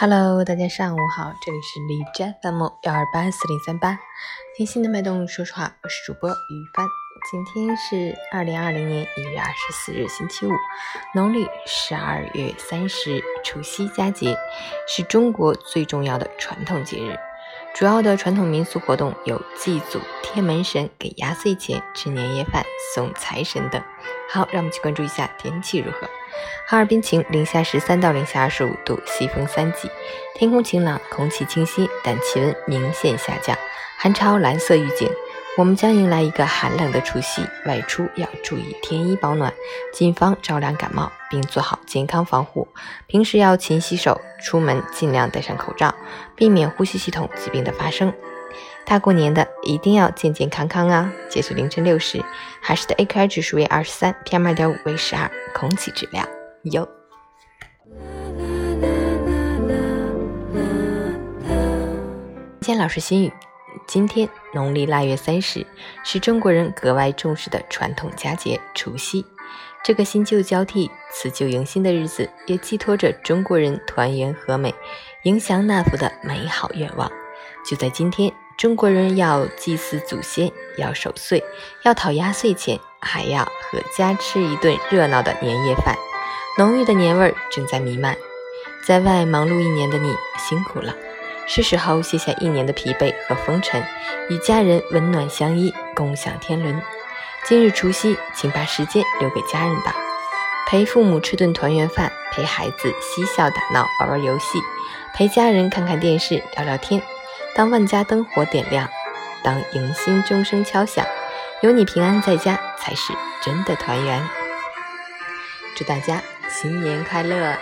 Hello，大家上午好，这里是荔枝 FM 幺二八四零三八，听心的脉动说实话，我是主播于帆。今天是二零二零年一月二十四日，星期五，农历十二月三十，除夕佳节，是中国最重要的传统节日。主要的传统民俗活动有祭祖、贴门神、给压岁钱、吃年夜饭、送财神等。好，让我们去关注一下天气如何。哈尔滨晴，零下十三到零下二十五度，西风三级，天空晴朗，空气清新，但气温明显下降，寒潮蓝色预警。我们将迎来一个寒冷的除夕，外出要注意添衣保暖，谨防着凉感冒，并做好健康防护。平时要勤洗手，出门尽量戴上口罩，避免呼吸系统疾病的发生。大过年的，一定要健健康康啊！截止凌晨六时，海市的 AQI 指数为二十三，PM 二点五为十二，空气质量优。先老师心语：今天农历腊月三十，是中国人格外重视的传统佳节——除夕。这个新旧交替、辞旧迎新的日子，也寄托着中国人团圆和美、迎祥纳福的美好愿望。就在今天。中国人要祭祀祖先，要守岁，要讨压岁钱，还要和家吃一顿热闹的年夜饭，浓郁的年味儿正在弥漫。在外忙碌一年的你辛苦了，是时候卸下一年的疲惫和风尘，与家人温暖相依，共享天伦。今日除夕，请把时间留给家人吧，陪父母吃顿团圆饭，陪孩子嬉笑打闹，玩玩游戏，陪家人看看电视，聊聊天。当万家灯火点亮，当迎新钟声敲响，有你平安在家，才是真的团圆。祝大家新年快乐！